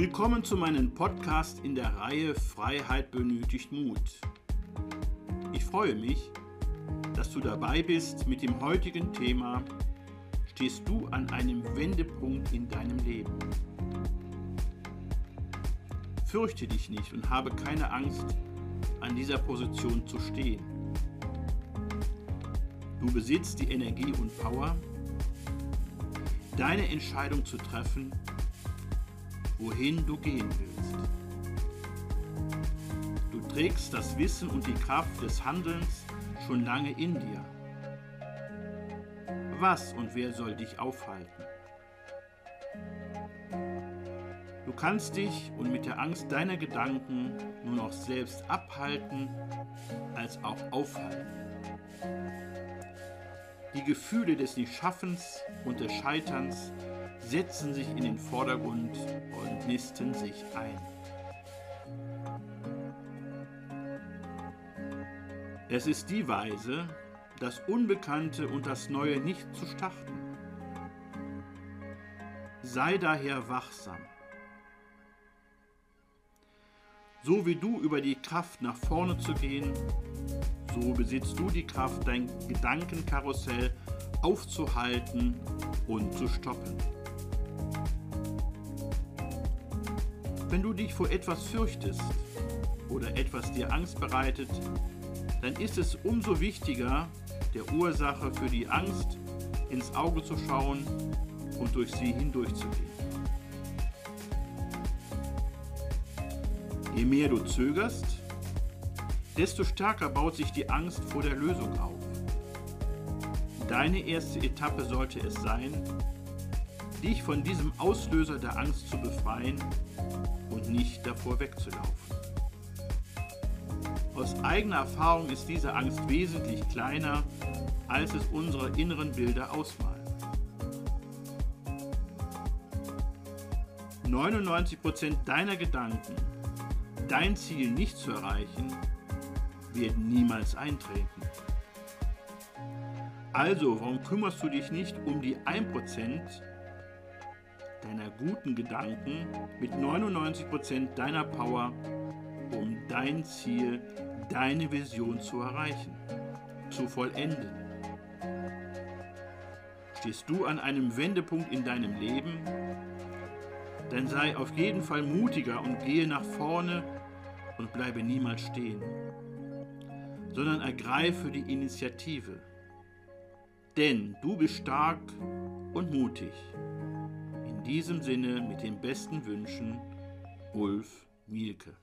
Willkommen zu meinem Podcast in der Reihe Freiheit benötigt Mut. Ich freue mich, dass du dabei bist mit dem heutigen Thema Stehst du an einem Wendepunkt in deinem Leben? Fürchte dich nicht und habe keine Angst, an dieser Position zu stehen. Du besitzt die Energie und Power, deine Entscheidung zu treffen wohin du gehen willst. Du trägst das Wissen und die Kraft des Handelns schon lange in dir. Was und wer soll dich aufhalten? Du kannst dich und mit der Angst deiner Gedanken nur noch selbst abhalten als auch aufhalten. Die Gefühle des Nichtschaffens und des Scheiterns setzen sich in den Vordergrund und nisten sich ein. Es ist die Weise, das Unbekannte und das Neue nicht zu starten. Sei daher wachsam. So wie du über die Kraft nach vorne zu gehen, so besitzt du die Kraft, dein Gedankenkarussell aufzuhalten und zu stoppen. Wenn du dich vor etwas fürchtest oder etwas dir Angst bereitet, dann ist es umso wichtiger, der Ursache für die Angst ins Auge zu schauen und durch sie hindurchzugehen. Je mehr du zögerst, desto stärker baut sich die Angst vor der Lösung auf. Deine erste Etappe sollte es sein, dich von diesem Auslöser der Angst zu befreien und nicht davor wegzulaufen. Aus eigener Erfahrung ist diese Angst wesentlich kleiner, als es unsere inneren Bilder ausmalen. 99% deiner Gedanken, dein Ziel nicht zu erreichen, werden niemals eintreten. Also, warum kümmerst du dich nicht um die 1%, deiner guten Gedanken mit 99% deiner Power, um dein Ziel, deine Vision zu erreichen, zu vollenden. Stehst du an einem Wendepunkt in deinem Leben? Dann sei auf jeden Fall mutiger und gehe nach vorne und bleibe niemals stehen, sondern ergreife die Initiative. Denn du bist stark und mutig. In diesem Sinne mit den besten Wünschen, Ulf Mielke.